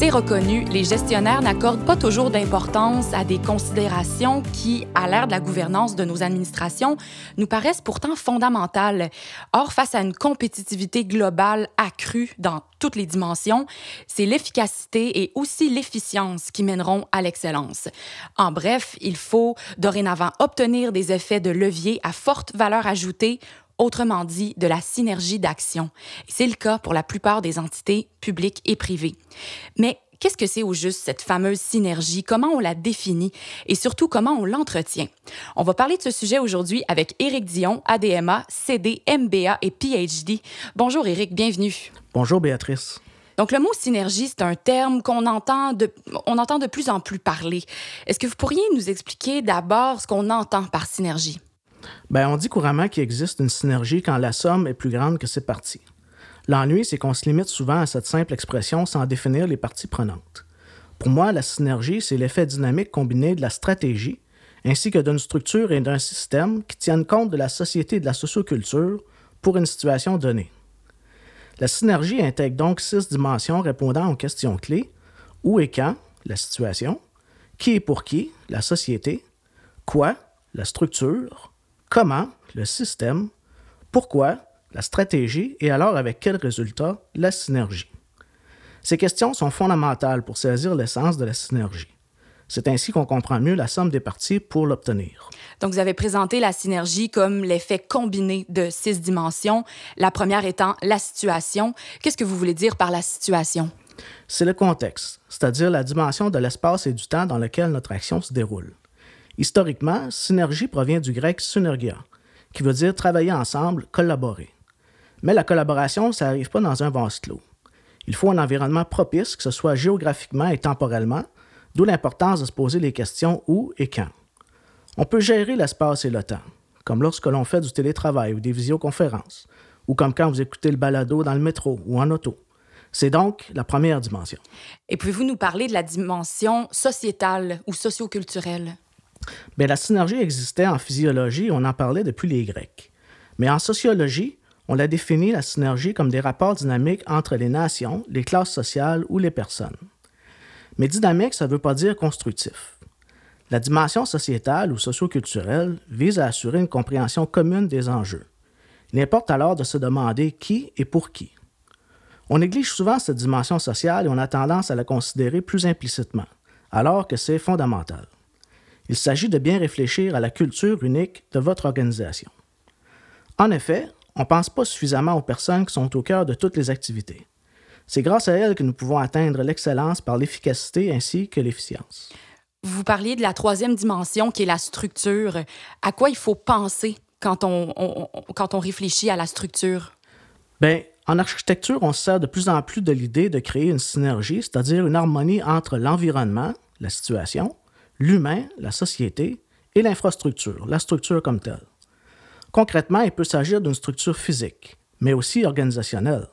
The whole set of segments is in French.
C'est reconnu, les gestionnaires n'accordent pas toujours d'importance à des considérations qui, à l'ère de la gouvernance de nos administrations, nous paraissent pourtant fondamentales. Or, face à une compétitivité globale accrue dans toutes les dimensions, c'est l'efficacité et aussi l'efficience qui mèneront à l'excellence. En bref, il faut dorénavant obtenir des effets de levier à forte valeur ajoutée autrement dit de la synergie d'action. C'est le cas pour la plupart des entités publiques et privées. Mais Qu'est-ce que c'est au juste cette fameuse synergie? Comment on la définit? Et surtout comment on l'entretient? On va parler de ce sujet aujourd'hui avec Éric Dion, ADMA, CD, MBA et PhD. Bonjour Éric, bienvenue. Bonjour Béatrice. Donc, le mot synergie, c'est un terme qu'on entend de, on entend de plus en plus parler. Est-ce que vous pourriez nous expliquer d'abord ce qu'on entend par synergie? Ben, on dit couramment qu'il existe une synergie quand la somme est plus grande que ses parties. L'ennui, c'est qu'on se limite souvent à cette simple expression sans définir les parties prenantes. Pour moi, la synergie, c'est l'effet dynamique combiné de la stratégie, ainsi que d'une structure et d'un système qui tiennent compte de la société et de la socioculture pour une situation donnée. La synergie intègre donc six dimensions répondant aux questions clés où et quand, la situation, qui et pour qui, la société, quoi, la structure, Comment le système, pourquoi la stratégie et alors avec quel résultat la synergie. Ces questions sont fondamentales pour saisir l'essence de la synergie. C'est ainsi qu'on comprend mieux la somme des parties pour l'obtenir. Donc, vous avez présenté la synergie comme l'effet combiné de six dimensions, la première étant la situation. Qu'est-ce que vous voulez dire par la situation? C'est le contexte, c'est-à-dire la dimension de l'espace et du temps dans lequel notre action se déroule. Historiquement, synergie provient du grec synergia, qui veut dire travailler ensemble, collaborer. Mais la collaboration, ça n'arrive pas dans un vase clos. Il faut un environnement propice, que ce soit géographiquement et temporellement, d'où l'importance de se poser les questions où et quand. On peut gérer l'espace et le temps, comme lorsque l'on fait du télétravail ou des visioconférences, ou comme quand vous écoutez le balado dans le métro ou en auto. C'est donc la première dimension. Et pouvez-vous nous parler de la dimension sociétale ou socioculturelle? Bien, la synergie existait en physiologie, on en parlait depuis les Grecs. Mais en sociologie, on a défini la synergie comme des rapports dynamiques entre les nations, les classes sociales ou les personnes. Mais dynamique, ça ne veut pas dire constructif. La dimension sociétale ou socioculturelle vise à assurer une compréhension commune des enjeux. Il importe alors de se demander qui et pour qui. On néglige souvent cette dimension sociale et on a tendance à la considérer plus implicitement, alors que c'est fondamental. Il s'agit de bien réfléchir à la culture unique de votre organisation. En effet, on ne pense pas suffisamment aux personnes qui sont au cœur de toutes les activités. C'est grâce à elles que nous pouvons atteindre l'excellence par l'efficacité ainsi que l'efficience. Vous parliez de la troisième dimension qui est la structure. À quoi il faut penser quand on, quand on réfléchit à la structure? Bien, en architecture, on se sert de plus en plus de l'idée de créer une synergie, c'est-à-dire une harmonie entre l'environnement, la situation, l'humain, la société, et l'infrastructure, la structure comme telle. Concrètement, il peut s'agir d'une structure physique, mais aussi organisationnelle.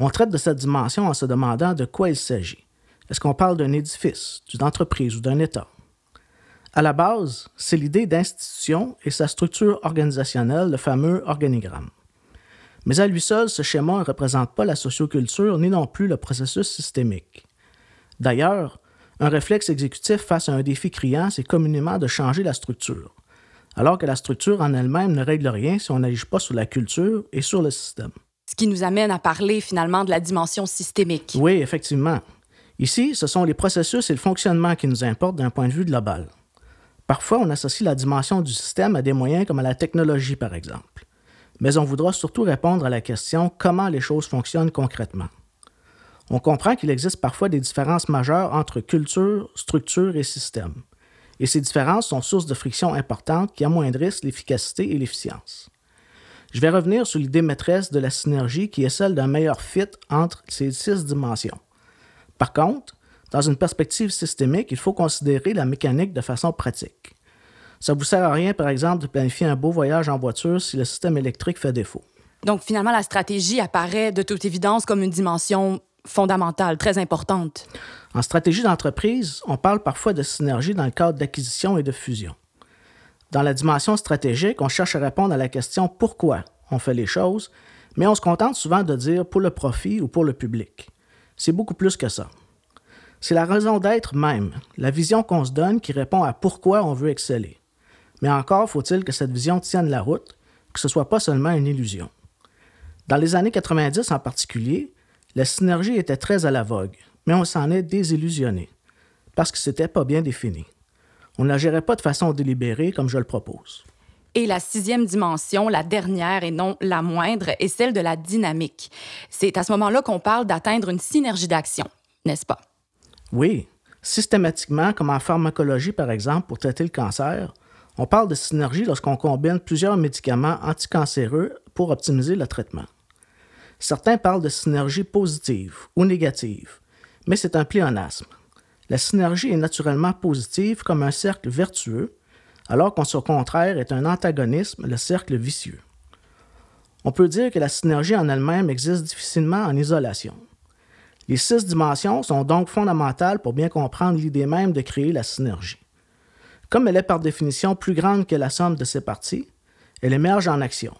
On traite de cette dimension en se demandant de quoi il s'agit. Est-ce qu'on parle d'un édifice, d'une entreprise ou d'un État? À la base, c'est l'idée d'institution et sa structure organisationnelle, le fameux organigramme. Mais à lui seul, ce schéma ne représente pas la socioculture ni non plus le processus systémique. D'ailleurs, un réflexe exécutif face à un défi criant, c'est communément de changer la structure, alors que la structure en elle-même ne règle rien si on n'agit pas sur la culture et sur le système. Ce qui nous amène à parler finalement de la dimension systémique. Oui, effectivement. Ici, ce sont les processus et le fonctionnement qui nous importent d'un point de vue global. Parfois, on associe la dimension du système à des moyens comme à la technologie, par exemple. Mais on voudra surtout répondre à la question comment les choses fonctionnent concrètement on comprend qu'il existe parfois des différences majeures entre culture, structure et système. Et ces différences sont source de frictions importantes qui amoindrissent l'efficacité et l'efficience. Je vais revenir sur l'idée maîtresse de la synergie qui est celle d'un meilleur fit entre ces six dimensions. Par contre, dans une perspective systémique, il faut considérer la mécanique de façon pratique. Ça ne vous sert à rien, par exemple, de planifier un beau voyage en voiture si le système électrique fait défaut. Donc, finalement, la stratégie apparaît de toute évidence comme une dimension fondamentale, très importante. En stratégie d'entreprise, on parle parfois de synergie dans le cadre d'acquisition et de fusion. Dans la dimension stratégique, on cherche à répondre à la question pourquoi on fait les choses, mais on se contente souvent de dire pour le profit ou pour le public. C'est beaucoup plus que ça. C'est la raison d'être même, la vision qu'on se donne qui répond à pourquoi on veut exceller. Mais encore faut-il que cette vision tienne la route, que ce ne soit pas seulement une illusion. Dans les années 90 en particulier, la synergie était très à la vogue, mais on s'en est désillusionné, parce que c'était pas bien défini. On ne la gérait pas de façon délibérée comme je le propose. Et la sixième dimension, la dernière et non la moindre, est celle de la dynamique. C'est à ce moment-là qu'on parle d'atteindre une synergie d'action, n'est-ce pas? Oui. Systématiquement, comme en pharmacologie par exemple, pour traiter le cancer, on parle de synergie lorsqu'on combine plusieurs médicaments anticancéreux pour optimiser le traitement. Certains parlent de synergie positive ou négative, mais c'est un pléonasme. La synergie est naturellement positive comme un cercle vertueux, alors qu'en son contraire est un antagonisme, le cercle vicieux. On peut dire que la synergie en elle-même existe difficilement en isolation. Les six dimensions sont donc fondamentales pour bien comprendre l'idée même de créer la synergie. Comme elle est par définition plus grande que la somme de ses parties, elle émerge en action.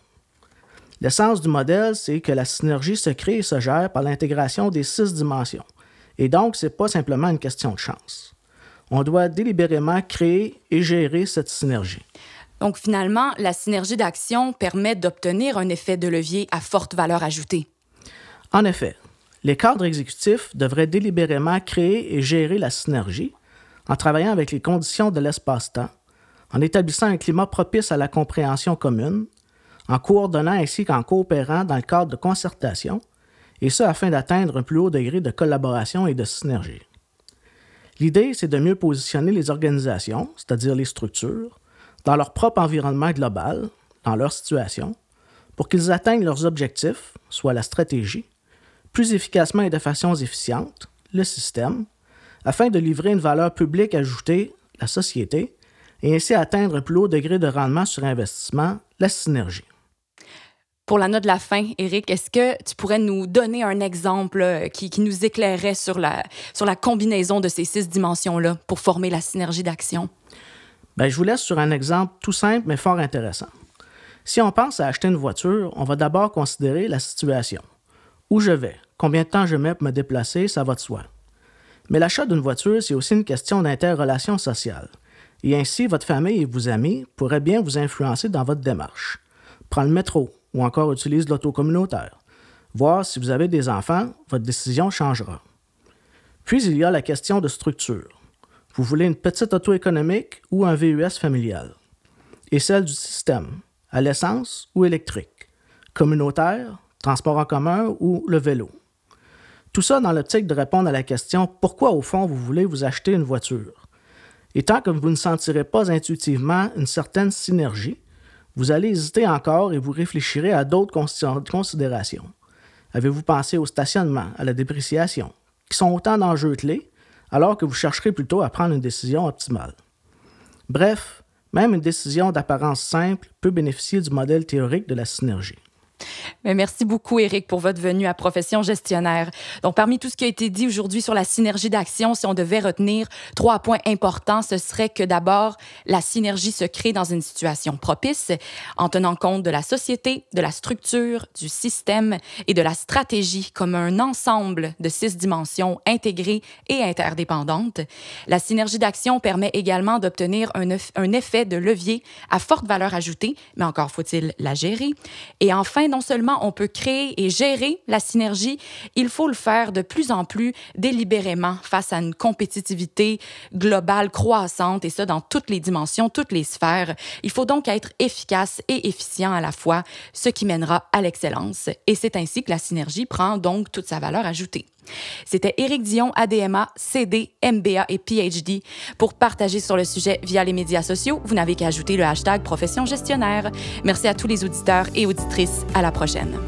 L'essence du modèle, c'est que la synergie se crée et se gère par l'intégration des six dimensions. Et donc, ce n'est pas simplement une question de chance. On doit délibérément créer et gérer cette synergie. Donc, finalement, la synergie d'action permet d'obtenir un effet de levier à forte valeur ajoutée. En effet, les cadres exécutifs devraient délibérément créer et gérer la synergie en travaillant avec les conditions de l'espace-temps, en établissant un climat propice à la compréhension commune, en coordonnant ainsi qu'en coopérant dans le cadre de concertation, et ce afin d'atteindre un plus haut degré de collaboration et de synergie. L'idée, c'est de mieux positionner les organisations, c'est-à-dire les structures, dans leur propre environnement global, dans leur situation, pour qu'ils atteignent leurs objectifs, soit la stratégie, plus efficacement et de façon efficiente, le système, afin de livrer une valeur publique ajoutée, la société, et ainsi atteindre un plus haut degré de rendement sur investissement, la synergie. Pour la note de la fin, Eric, est-ce que tu pourrais nous donner un exemple euh, qui, nous éclairerait sur la, sur la combinaison de ces six dimensions-là pour former la synergie d'action? Bien, je vous laisse sur un exemple tout simple mais fort intéressant. Si on pense à acheter une voiture, on va d'abord considérer la situation. Où je vais? Combien de temps je mets pour me déplacer? Ça va de soi. Mais l'achat d'une voiture, c'est aussi une question d'interrelation sociale. Et ainsi, votre famille et vos amis pourraient bien vous influencer dans votre démarche. Prends le métro, ou encore utilise l'auto communautaire. Voir si vous avez des enfants, votre décision changera. Puis il y a la question de structure. Vous voulez une petite auto économique ou un VUS familial? Et celle du système, à l'essence ou électrique, communautaire, transport en commun ou le vélo? Tout ça dans l'optique de répondre à la question pourquoi au fond vous voulez vous acheter une voiture? Et tant que vous ne sentirez pas intuitivement une certaine synergie, vous allez hésiter encore et vous réfléchirez à d'autres considérations. Avez-vous pensé au stationnement, à la dépréciation, qui sont autant d'enjeux clés, alors que vous chercherez plutôt à prendre une décision optimale? Bref, même une décision d'apparence simple peut bénéficier du modèle théorique de la synergie. Merci beaucoup, Eric, pour votre venue à Profession gestionnaire. Donc, parmi tout ce qui a été dit aujourd'hui sur la synergie d'action, si on devait retenir trois points importants, ce serait que d'abord, la synergie se crée dans une situation propice en tenant compte de la société, de la structure, du système et de la stratégie comme un ensemble de six dimensions intégrées et interdépendantes. La synergie d'action permet également d'obtenir un, un effet de levier à forte valeur ajoutée, mais encore faut-il la gérer. Et enfin, non seulement on peut créer et gérer la synergie, il faut le faire de plus en plus délibérément face à une compétitivité globale croissante et ça dans toutes les dimensions, toutes les sphères. Il faut donc être efficace et efficient à la fois, ce qui mènera à l'excellence. Et c'est ainsi que la synergie prend donc toute sa valeur ajoutée. C'était Éric Dion, ADMA, CD, MBA et PhD. Pour partager sur le sujet via les médias sociaux, vous n'avez qu'à ajouter le hashtag Profession gestionnaire. Merci à tous les auditeurs et auditrices. À la prochaine.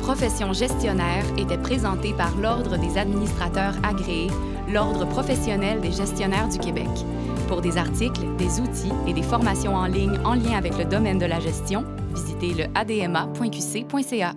Profession gestionnaire était présenté par l'Ordre des administrateurs agréés, l'Ordre professionnel des gestionnaires du Québec. Pour des articles, des outils et des formations en ligne en lien avec le domaine de la gestion, visitez le adma.qc.ca.